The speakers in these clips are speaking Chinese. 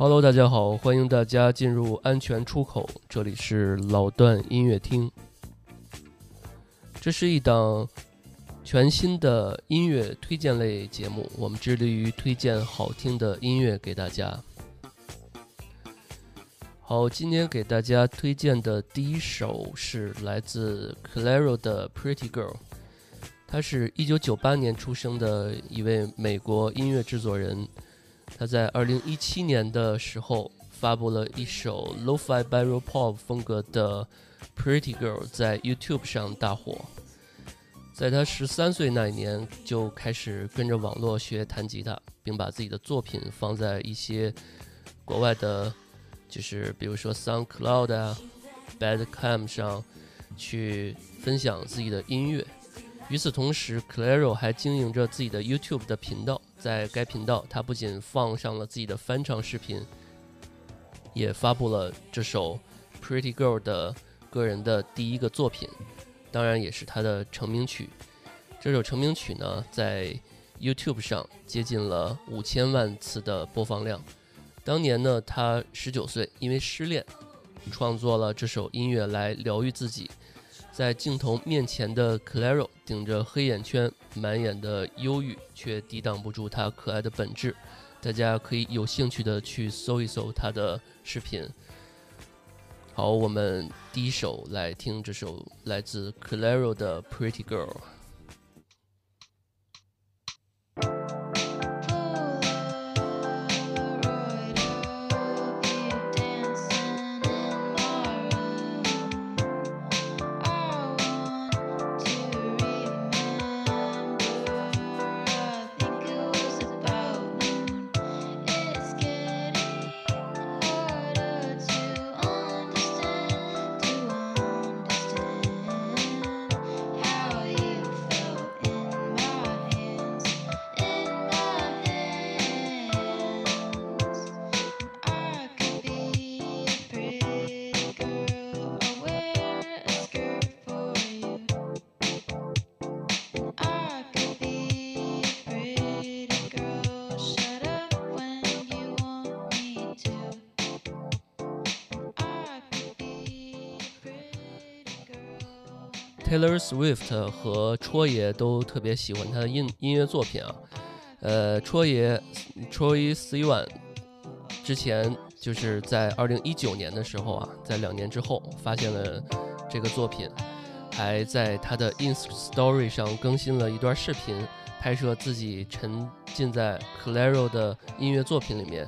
Hello，大家好，欢迎大家进入安全出口，这里是老段音乐厅。这是一档全新的音乐推荐类节目，我们致力于推荐好听的音乐给大家。好，今天给大家推荐的第一首是来自 Claro 的《Pretty Girl》，他是一九九八年出生的一位美国音乐制作人。他在二零一七年的时候发布了一首 Lo-Fi Barrel Pop 风格的 Pretty Girl，在 YouTube 上大火。在他十三岁那一年，就开始跟着网络学弹吉他，并把自己的作品放在一些国外的，就是比如说 SoundCloud 啊、Badcam 上去分享自己的音乐。与此同时，Claro 还经营着自己的 YouTube 的频道。在该频道，他不仅放上了自己的翻唱视频，也发布了这首《Pretty Girl》的个人的第一个作品，当然也是他的成名曲。这首成名曲呢，在 YouTube 上接近了五千万次的播放量。当年呢，他十九岁，因为失恋，创作了这首音乐来疗愈自己。在镜头面前的 Claro 顶着黑眼圈，满眼的忧郁，却抵挡不住她可爱的本质。大家可以有兴趣的去搜一搜她的视频。好，我们第一首来听这首来自 Claro 的 Pretty Girl。Taylor Swift 和戳爷都特别喜欢他的音音乐作品啊，呃，戳爷 Troye Sivan 之前就是在二零一九年的时候啊，在两年之后发现了这个作品，还在他的 Ins Story 上更新了一段视频，拍摄自己沉浸在 Clairo 的音乐作品里面。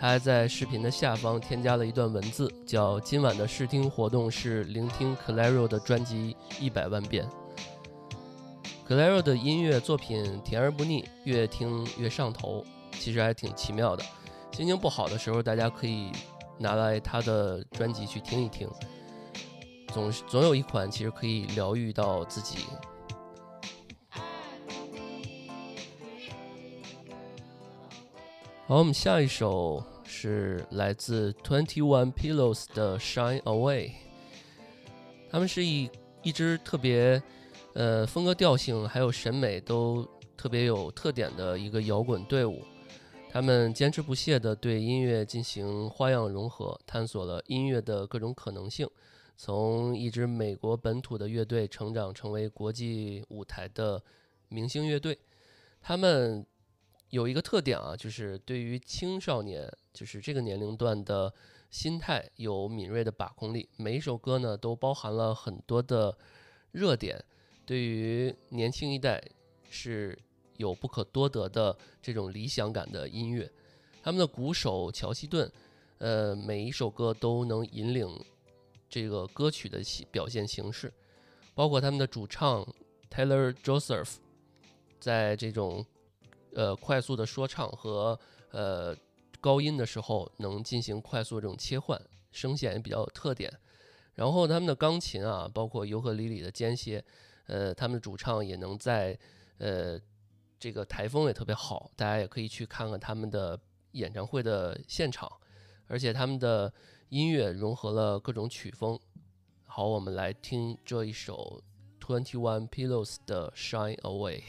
他还在视频的下方添加了一段文字，叫“今晚的试听活动是聆听 Clairo 的专辑一百万遍”。Clairo 的音乐作品甜而不腻，越听越上头，其实还挺奇妙的。心情不好的时候，大家可以拿来他的专辑去听一听，总总有一款其实可以疗愈到自己。好，我们下一首是来自 Twenty One Pillows 的 Shine Away。他们是一一支特别，呃，风格调性还有审美都特别有特点的一个摇滚队伍。他们坚持不懈地对音乐进行花样融合，探索了音乐的各种可能性，从一支美国本土的乐队成长成为国际舞台的明星乐队。他们。有一个特点啊，就是对于青少年，就是这个年龄段的心态有敏锐的把控力。每一首歌呢，都包含了很多的热点，对于年轻一代是有不可多得的这种理想感的音乐。他们的鼓手乔希顿，呃，每一首歌都能引领这个歌曲的表现形式，包括他们的主唱 Taylor Joseph，在这种。呃，快速的说唱和呃高音的时候，能进行快速这种切换，声线也比较有特点。然后他们的钢琴啊，包括尤克里里的间歇，呃，他们的主唱也能在呃这个台风也特别好，大家也可以去看看他们的演唱会的现场。而且他们的音乐融合了各种曲风。好，我们来听这一首 Twenty One Pillows 的 Shine Away。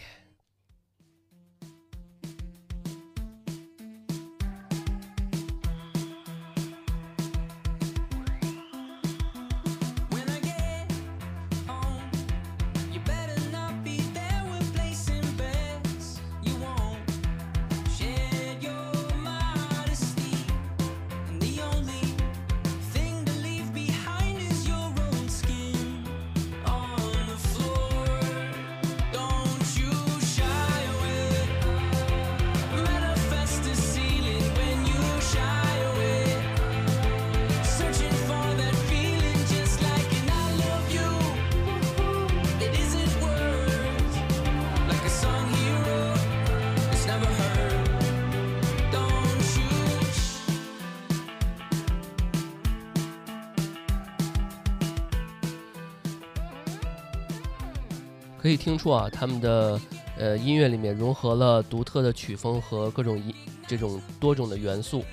可以听出啊，他们的呃音乐里面融合了独特的曲风和各种音这种多种的元素，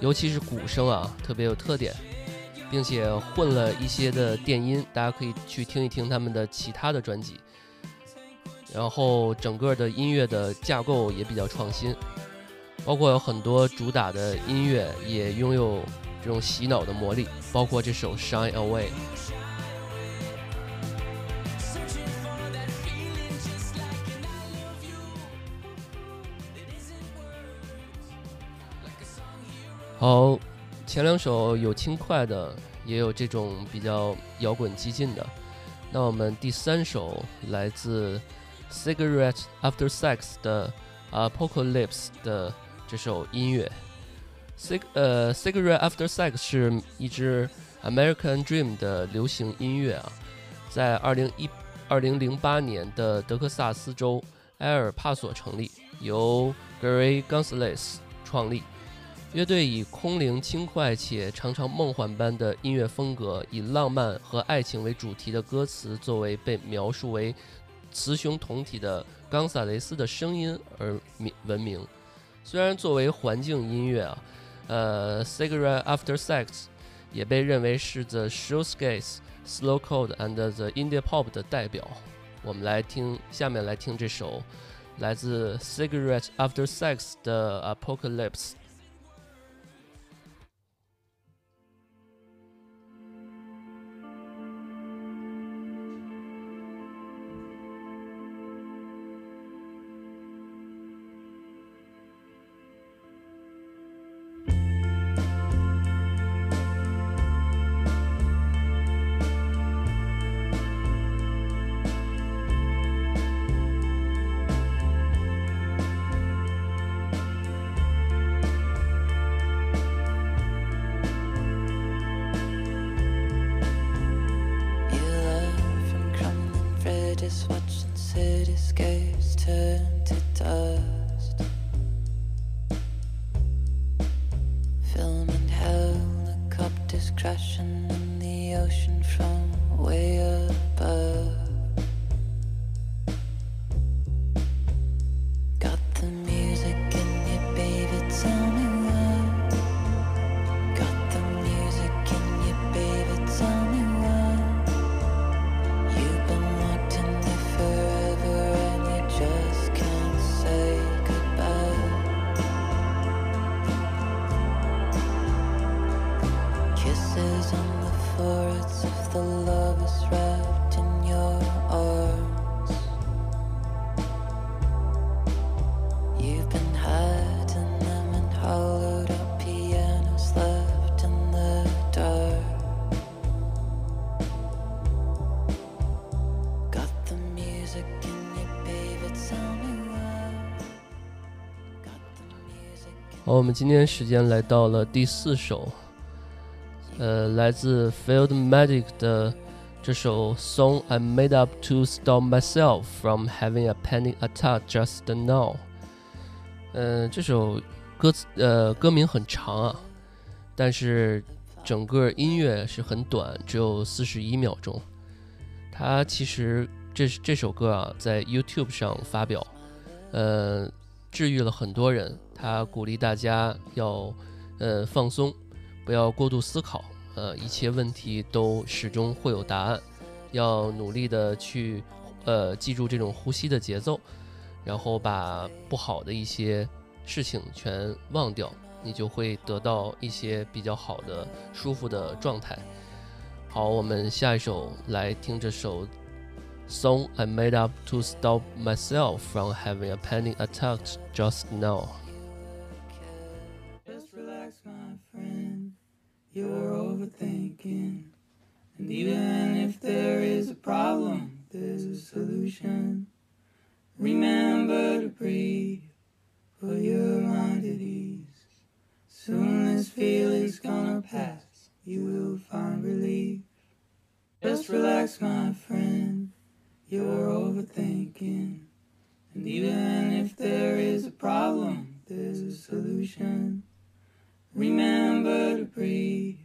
尤其是鼓声啊，特别有特点，并且混了一些的电音，大家可以去听一听他们的其他的专辑。然后整个的音乐的架构也比较创新，包括有很多主打的音乐也拥有这种洗脑的魔力，包括这首《Shine Away》。好，前两首有轻快的，也有这种比较摇滚激进的。那我们第三首来自 Cigarette After Sex 的 Apocalypse 的这首音乐。Cig 呃 Cigarette After Sex 是一支 American Dream 的流行音乐啊，在二零一二零零八年的德克萨斯州埃尔帕索成立，由 Gary Gonzalez 创立。乐队以空灵、轻快且常常梦幻般的音乐风格，以浪漫和爱情为主题的歌词作为被描述为雌雄同体的冈萨雷斯的声音而名闻名。虽然作为环境音乐啊，呃，《Cigarette After Sex》也被认为是 The Shoegaze、Slowcore and the Indie Pop 的代表。我们来听，下面来听这首来自《Cigarette After Sex》的《Apocalypse》。好，我们今天时间来到了第四首，呃，来自 Field Magic 的这首 Song I Made Up to Stop Myself from Having a Panic Attack Just Now。嗯，这首歌词呃歌名很长啊，但是整个音乐是很短，只有四十一秒钟。它其实这这首歌啊，在 YouTube 上发表，呃，治愈了很多人。他鼓励大家要，呃，放松，不要过度思考，呃，一切问题都始终会有答案，要努力的去，呃，记住这种呼吸的节奏，然后把不好的一些事情全忘掉，你就会得到一些比较好的、舒服的状态。好，我们下一首来听这首。Song I made up to stop myself from having a panic attack just now. You're overthinking. And even if there is a problem, there's a solution. Remember to breathe, put your mind at ease. Soon this feeling's gonna pass, you will find relief. Just relax, my friend, you're overthinking. And even if there is a problem, there's a solution. Remember to breathe,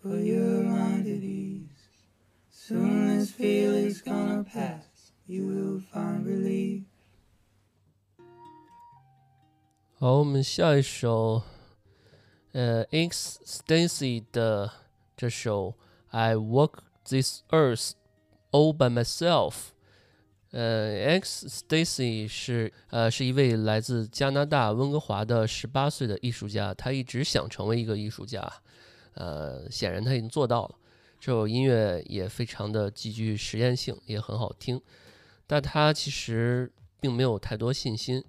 put your mind at ease. Soon this feeling's gonna pass, you will find relief. 好，我们下一首，呃，Inks 的这首《I Walk This Earth All by Myself》。呃，X Stacy 是呃是一位来自加拿大温哥华的十八岁的艺术家，他一直想成为一个艺术家，呃，显然他已经做到了。这首音乐也非常的极具实验性，也很好听，但他其实并没有太多信心。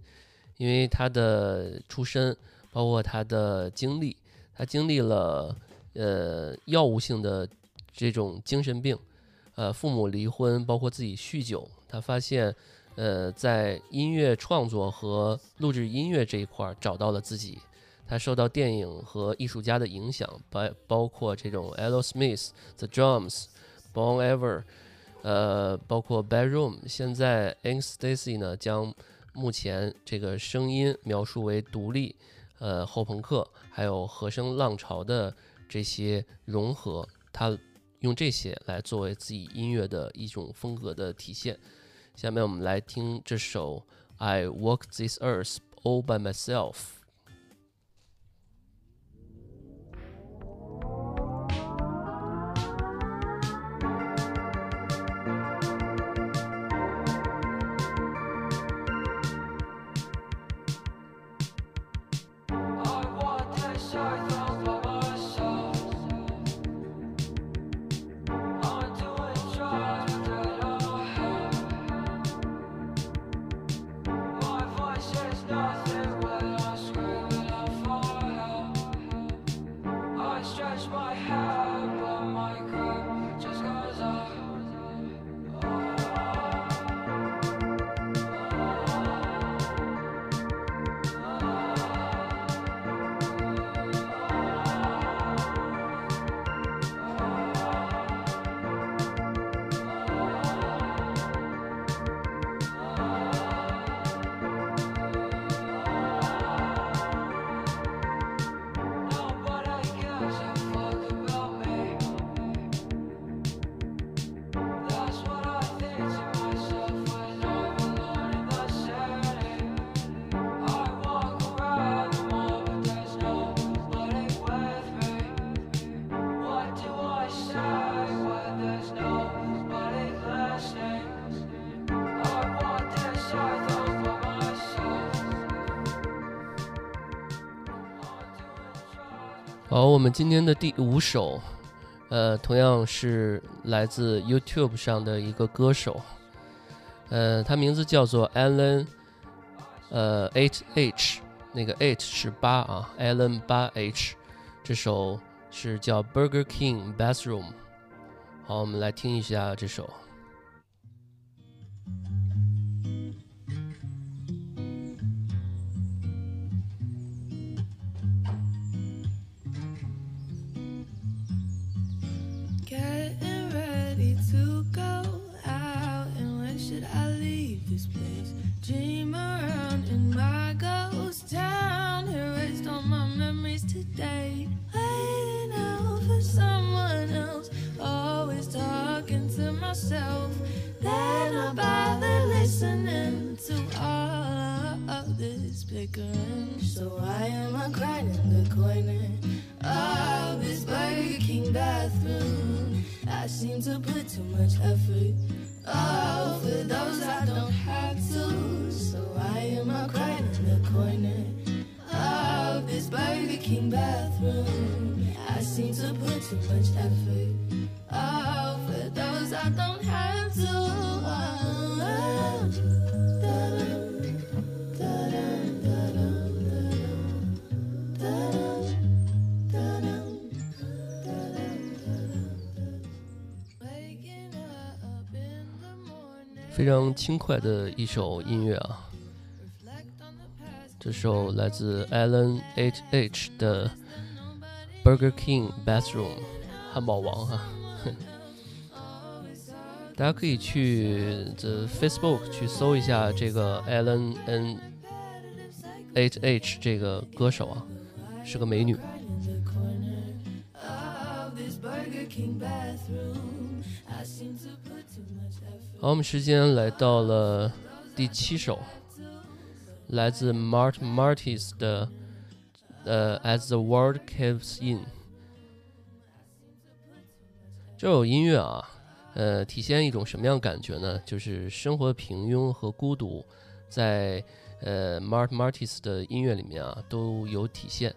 因为他的出身，包括他的经历，他经历了呃药物性的这种精神病，呃父母离婚，包括自己酗酒。他发现，呃在音乐创作和录制音乐这一块儿找到了自己。他受到电影和艺术家的影响，包包括这种 Elo Smith、The Drums、Bon Ever，呃包括 Bedroom。现在，Angstacy 呢将。目前这个声音描述为独立，呃，后朋克，还有和声浪潮的这些融合，他用这些来作为自己音乐的一种风格的体现。下面我们来听这首《I Walk This Earth All by Myself》。 stretch my hair, but my 好，我们今天的第五首，呃，同样是来自 YouTube 上的一个歌手，呃，他名字叫做 Alan，呃，H H，那个 H 是八啊，Alan 八 H，这首是叫 Burger King Bathroom。好，我们来听一下这首。非常轻快的一首音乐啊！这首来自 Alan H H 的 Burger King Bathroom 汉堡王啊！大家可以去这 Facebook 去搜一下这个 Alan N H H 这个歌手啊，是个美女。好，我们时间来到了第七首，来自 Mart Martis 的呃 As the World Caves In。这首音乐啊，呃，体现一种什么样感觉呢？就是生活平庸和孤独，在呃 Mart Martis 的音乐里面啊都有体现。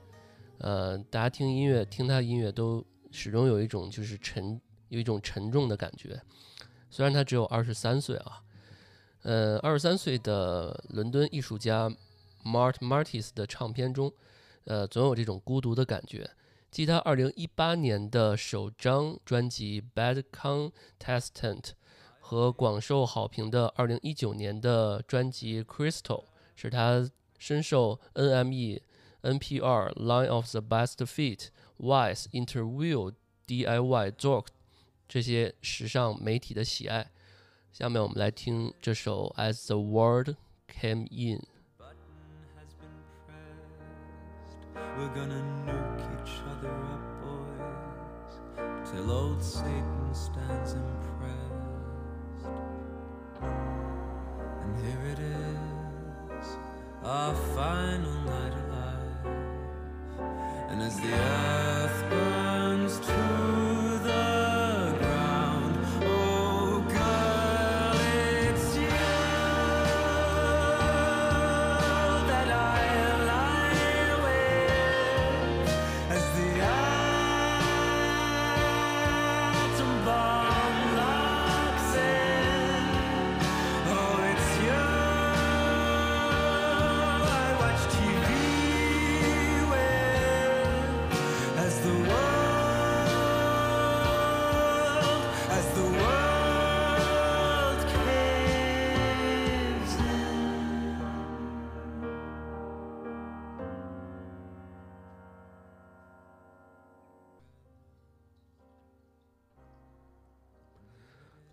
呃，大家听音乐，听他音乐都始终有一种就是沉，有一种沉重的感觉。虽然他只有二十三岁啊，呃，二十三岁的伦敦艺术家 Mart Martis 的唱片中，呃，总有这种孤独的感觉。继他二零一八年的首张专辑《Bad Contestant》和广受好评的二零一九年的专辑《Crystal》，使他深受 NME。NPR、Line of the Best Fit、Wise、Interview、DIY、Zork 这些时尚媒体的喜爱。下面我们来听这首《As the World Came In》。We're gonna nuke each other up, boys, till old Satan stands impressed. And here it is, our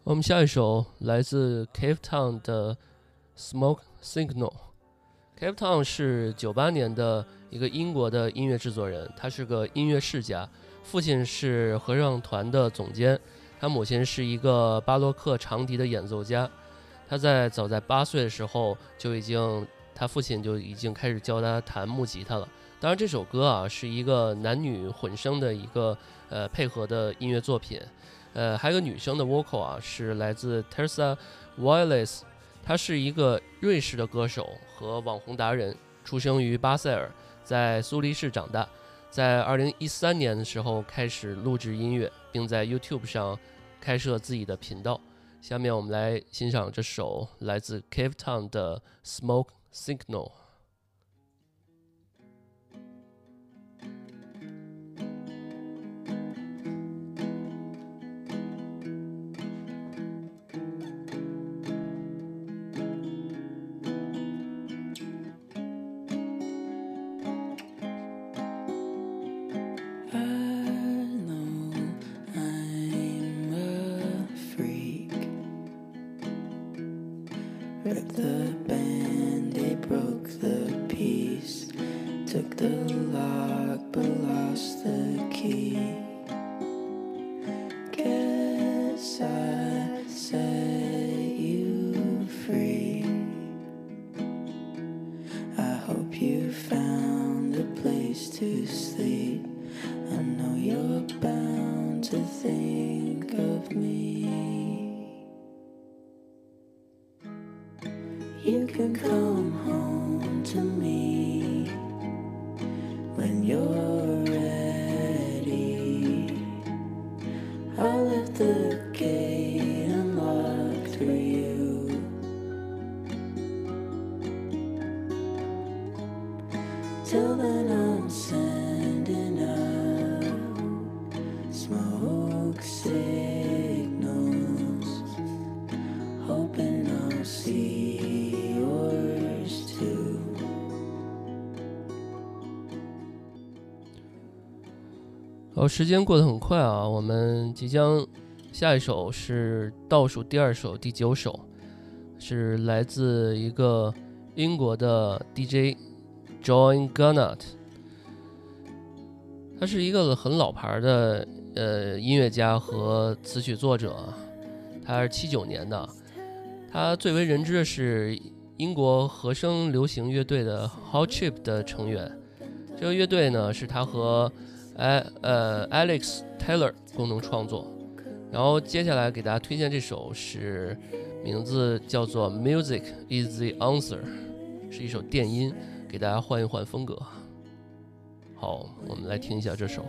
我们下一首来自 Cave Town 的 Smoke Signal。Cave Town 是九八年的一个英国的音乐制作人，他是个音乐世家，父亲是合唱团的总监，他母亲是一个巴洛克长笛的演奏家。他在早在八岁的时候就已经，他父亲就已经开始教他弹木吉他了。当然，这首歌啊是一个男女混声的一个呃配合的音乐作品。呃，还有个女生的 vocal 啊，是来自 Teresa Wallace，她是一个瑞士的歌手和网红达人，出生于巴塞尔，在苏黎世长大，在2013年的时候开始录制音乐，并在 YouTube 上开设自己的频道。下面我们来欣赏这首来自 Cave Town 的 Smoke Signal。You found a place to sleep. I know you're bound to think of me. You can come home to me when you're 好，时间过得很快啊，我们即将下一首是倒数第二首，第九首，是来自一个英国的 DJ John Gunnett，他是一个很老牌的呃音乐家和词曲作者，他是七九年的，他最为人知的是英国和声流行乐队的 Hot Chip 的成员。这个乐队呢是他和哎呃 Alex Taylor 共同创作。然后接下来给大家推荐这首是名字叫做《Music Is the Answer》，是一首电音，给大家换一换风格。好，我们来听一下这首。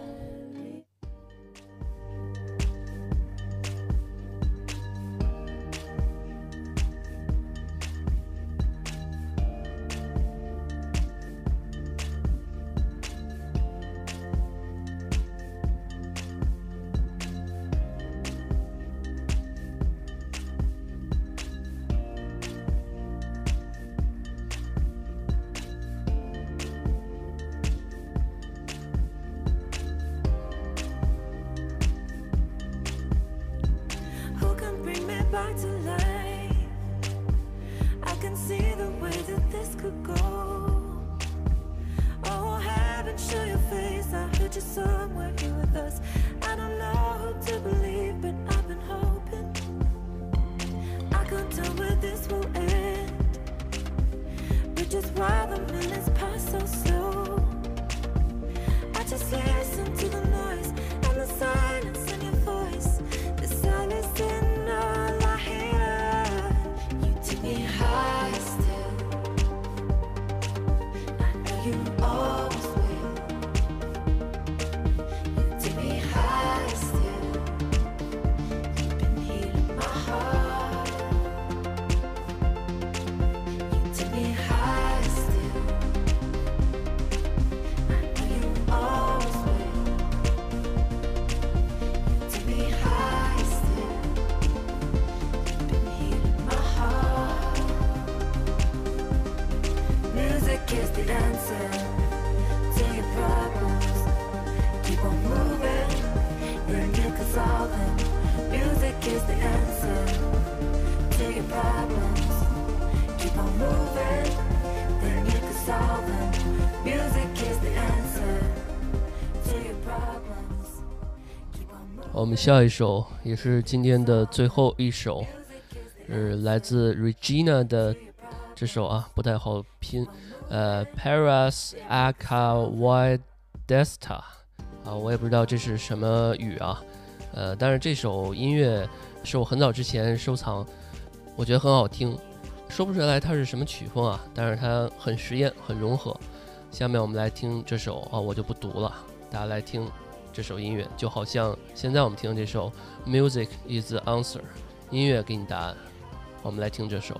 to say. 我们下一首也是今天的最后一首，是来自 Regina 的这首啊，不太好拼，呃，Paras Acawidesta 啊，我也不知道这是什么语啊，呃，但是这首音乐是我很早之前收藏，我觉得很好听，说不出来它是什么曲风啊，但是它很实验，很融合。下面我们来听这首啊，我就不读了，大家来听。这首音乐就好像现在我们听的这首《Music Is the Answer》，音乐给你答案。我们来听这首。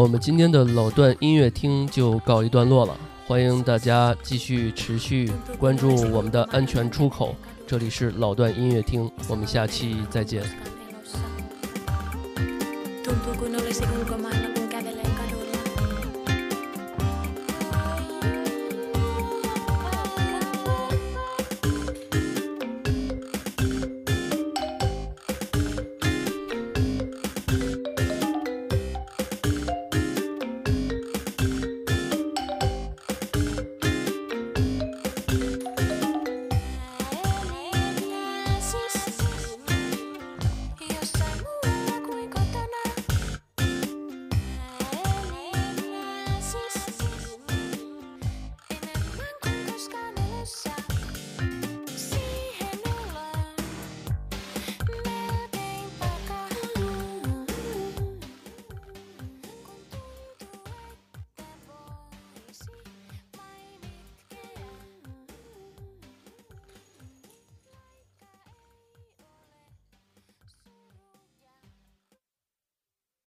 我们今天的老段音乐厅就告一段落了，欢迎大家继续持续关注我们的安全出口，这里是老段音乐厅，我们下期再见。